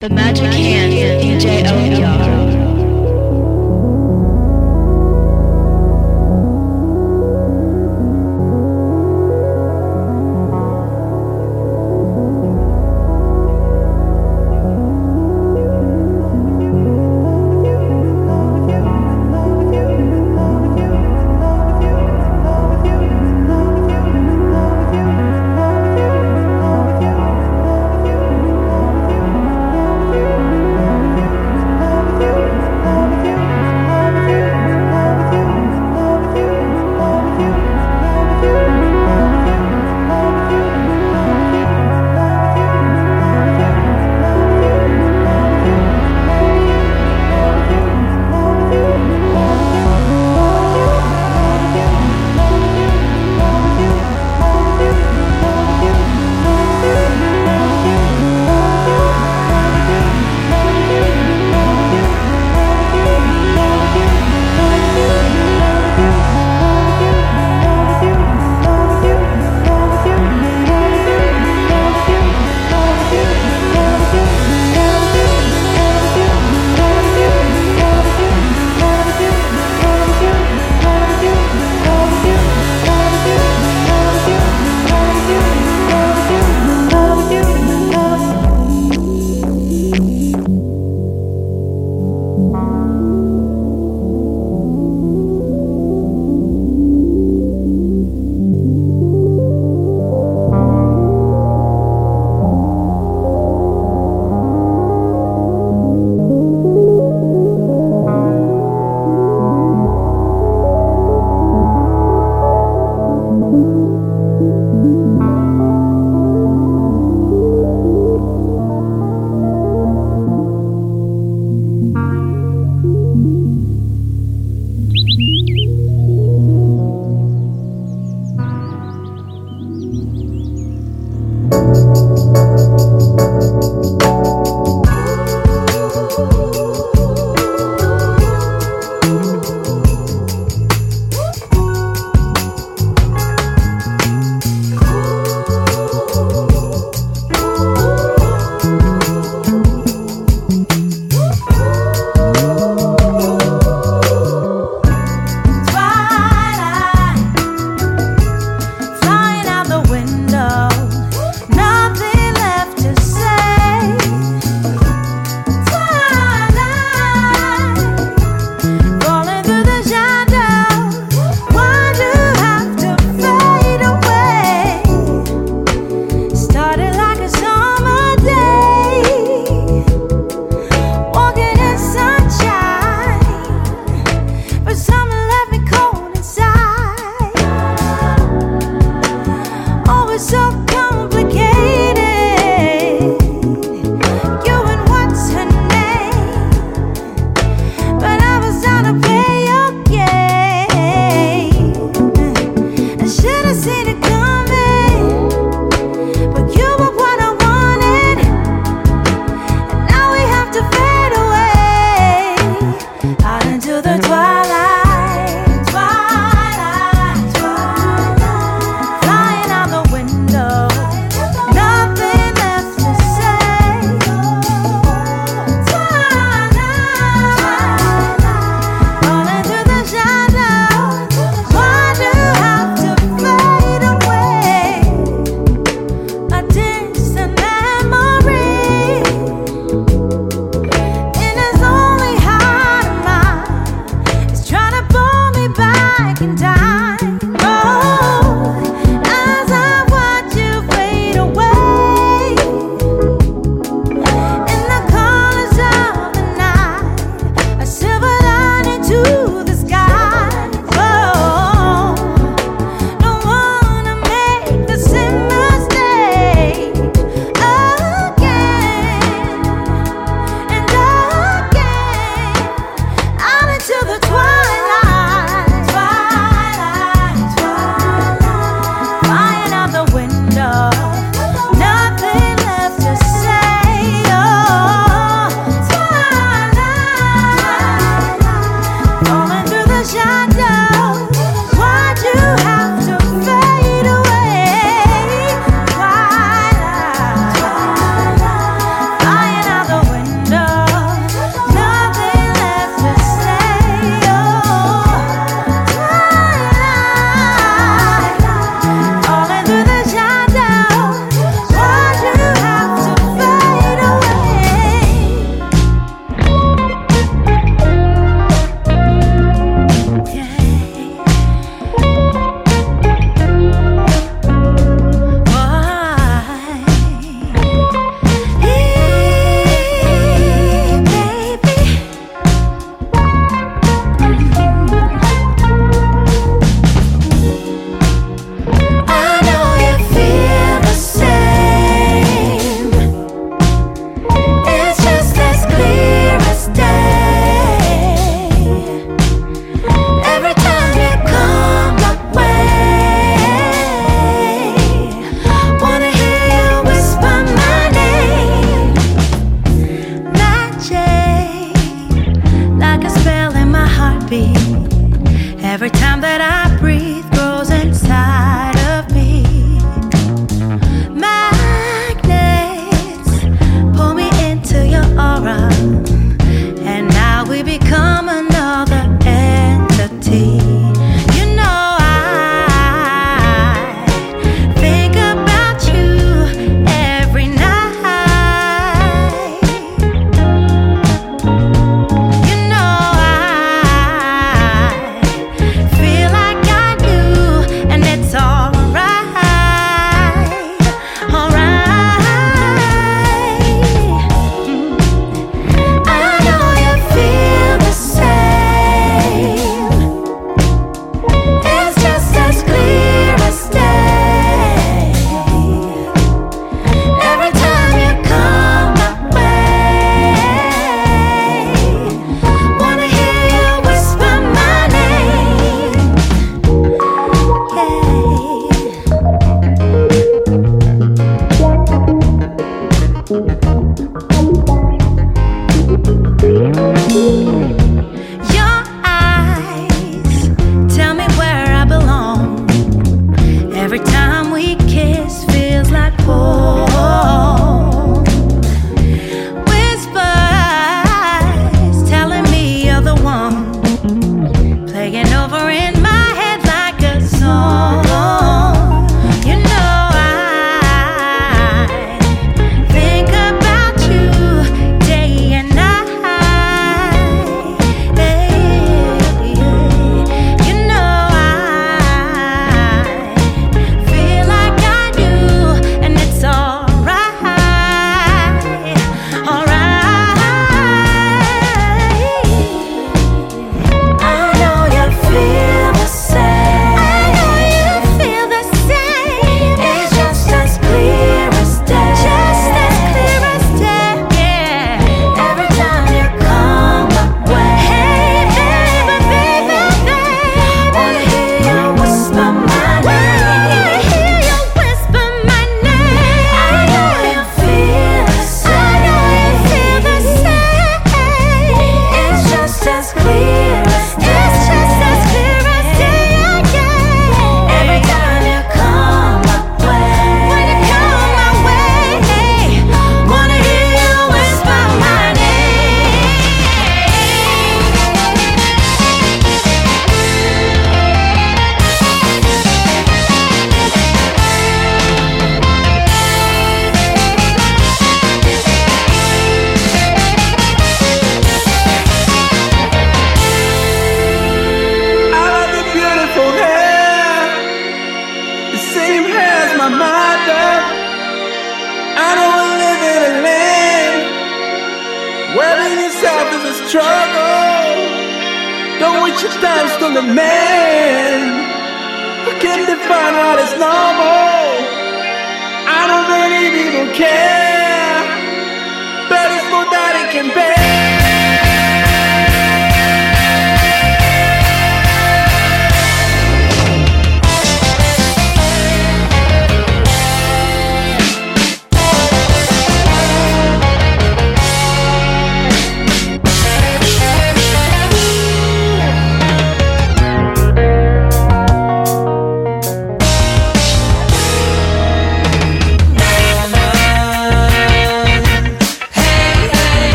The Magic Hands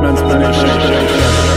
Man's management.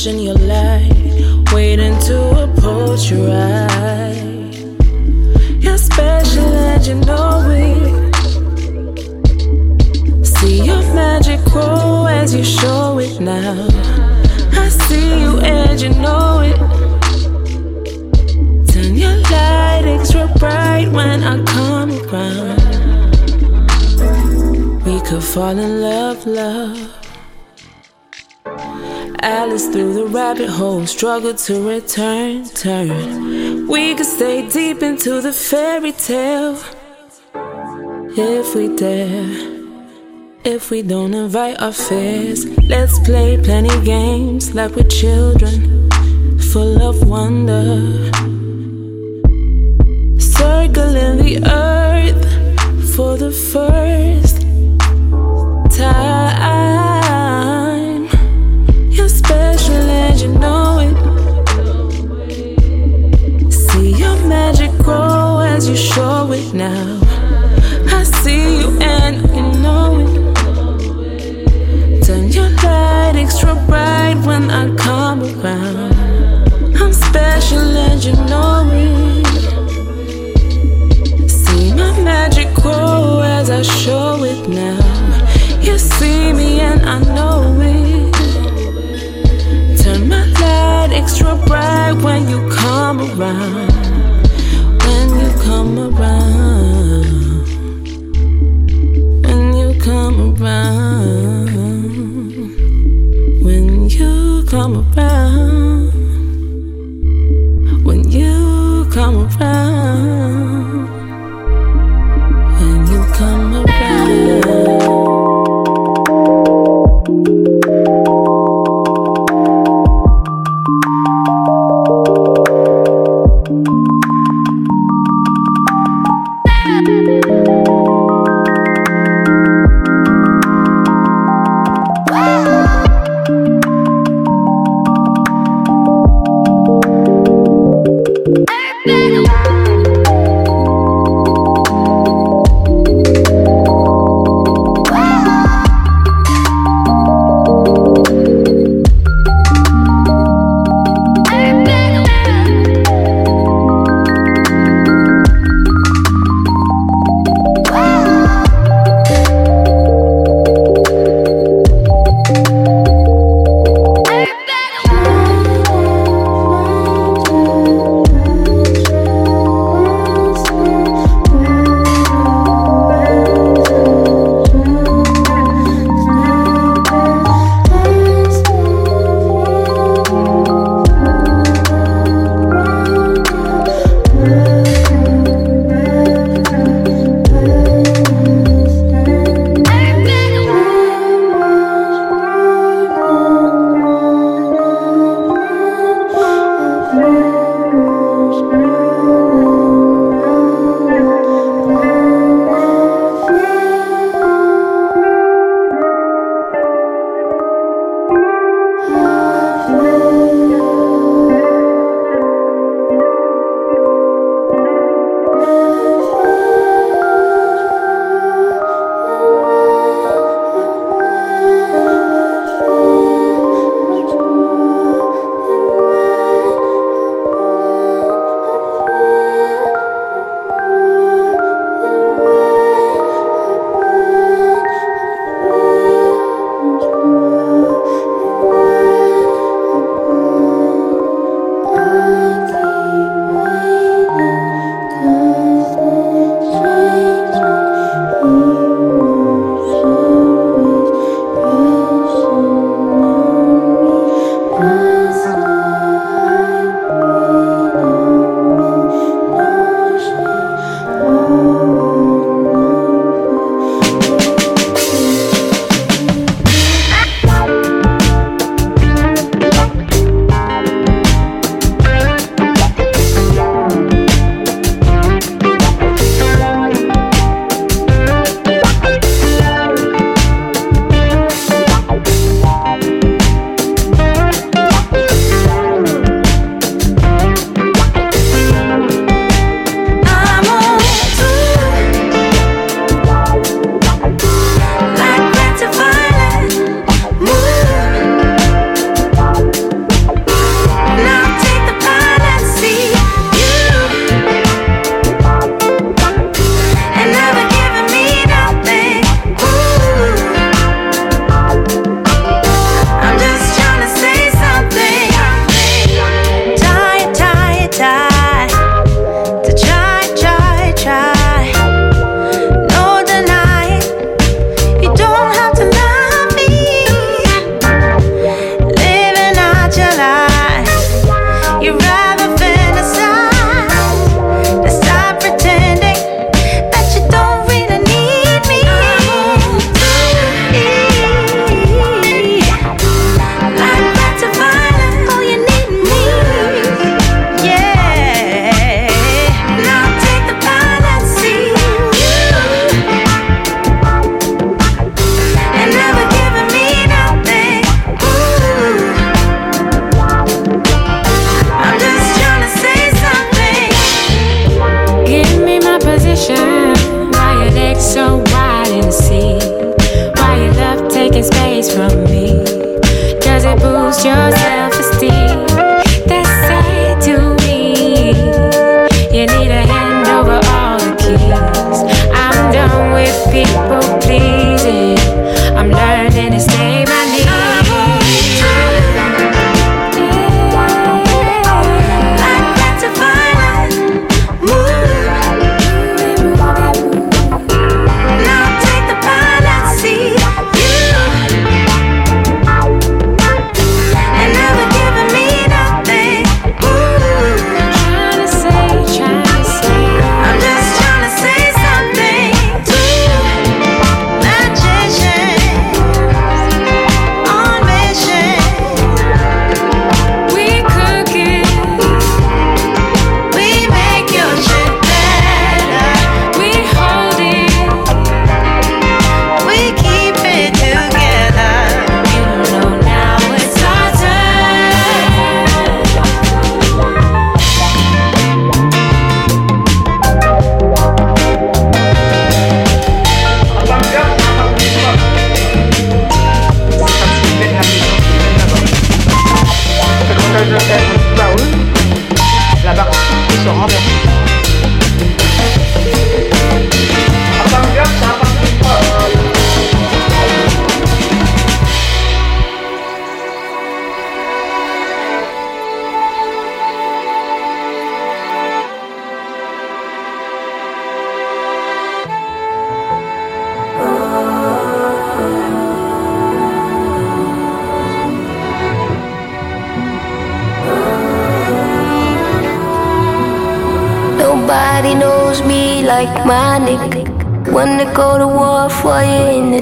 watching your light, waiting to approach your eye. You're special and you know it. See your magic grow as you show it now. I see you and you know it. Turn your light extra bright when I come around. We could fall in love, love Alice through the rabbit hole, struggle to return, turn. We could stay deep into the fairy tale if we dare. If we don't invite our fears, let's play plenty games like we're children, full of wonder. Circling the earth for the first time. Special and you know it. See your magic grow as you show it now. I see you and you know it. Turn your light extra bright when I come around. I'm special and you know it. See my magic grow as I show it now. You see me and I know it. Turn extra bright when you come around. When you come around. When you come around. When you come around. When you come around.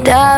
You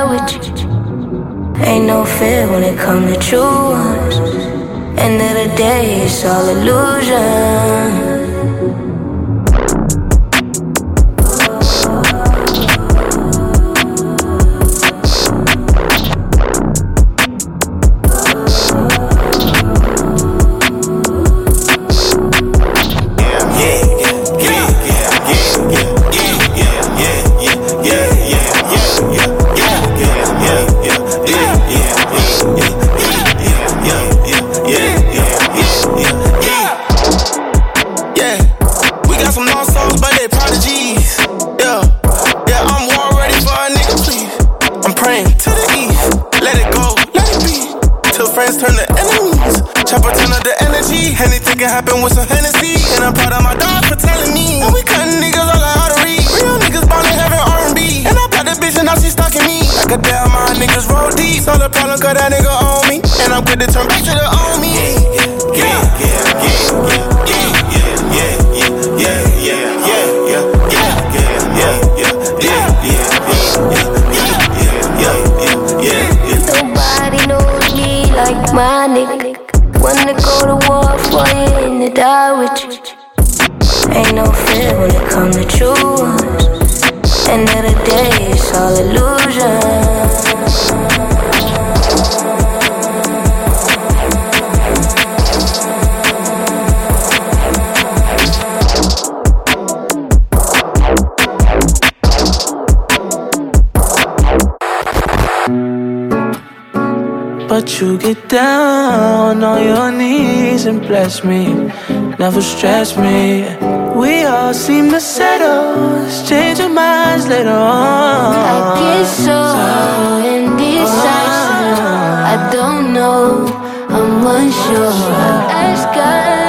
problem, cause that nigga on me. And I'm good to turn back to the bless me, never stress me. We all seem to settle, change our minds later on. I get so indecisive. I don't know, I'm unsure. I ask God